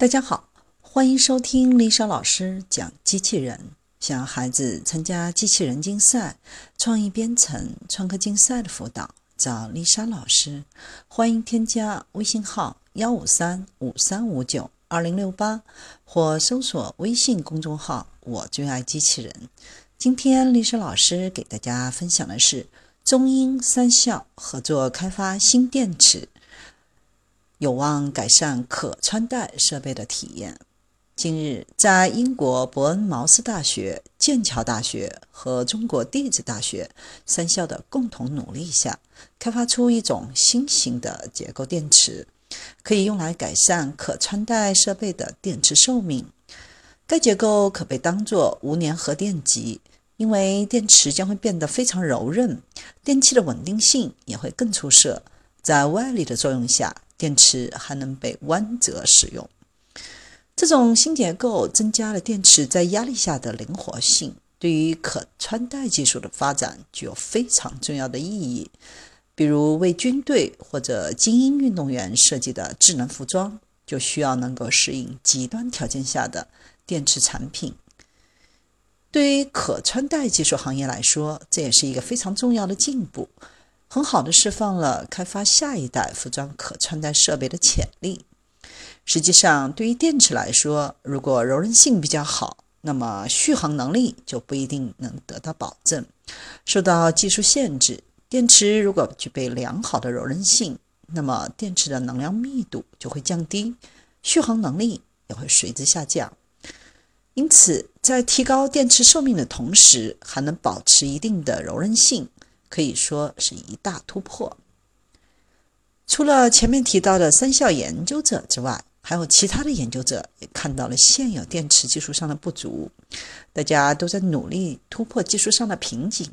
大家好，欢迎收听丽莎老师讲机器人。想要孩子参加机器人竞赛、创意编程、创客竞赛的辅导，找丽莎老师。欢迎添加微信号幺五三五三五九二零六八，或搜索微信公众号“我最爱机器人”。今天丽莎老师给大家分享的是中英三校合作开发新电池。有望改善可穿戴设备的体验。近日，在英国伯恩茅斯大学、剑桥大学和中国地质大学三校的共同努力下，开发出一种新型的结构电池，可以用来改善可穿戴设备的电池寿命。该结构可被当作无粘合电极，因为电池将会变得非常柔韧，电器的稳定性也会更出色。在外力的作用下，电池还能被弯折使用。这种新结构增加了电池在压力下的灵活性，对于可穿戴技术的发展具有非常重要的意义。比如，为军队或者精英运动员设计的智能服装，就需要能够适应极端条件下的电池产品。对于可穿戴技术行业来说，这也是一个非常重要的进步。很好的释放了开发下一代服装可穿戴设备的潜力。实际上，对于电池来说，如果柔韧性比较好，那么续航能力就不一定能得到保证。受到技术限制，电池如果具备良好的柔韧性，那么电池的能量密度就会降低，续航能力也会随之下降。因此，在提高电池寿命的同时，还能保持一定的柔韧性。可以说是一大突破。除了前面提到的三校研究者之外，还有其他的研究者也看到了现有电池技术上的不足，大家都在努力突破技术上的瓶颈。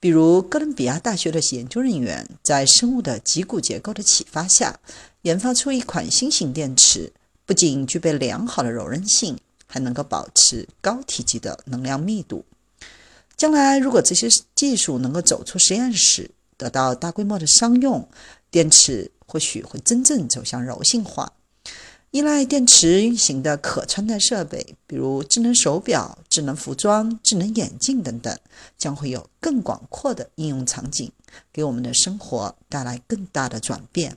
比如，哥伦比亚大学的研究人员在生物的脊骨结构的启发下，研发出一款新型电池，不仅具备良好的柔韧性，还能够保持高体积的能量密度。将来，如果这些技术能够走出实验室，得到大规模的商用，电池或许会真正走向柔性化。依赖电池运行的可穿戴设备，比如智能手表、智能服装、智能眼镜等等，将会有更广阔的应用场景，给我们的生活带来更大的转变。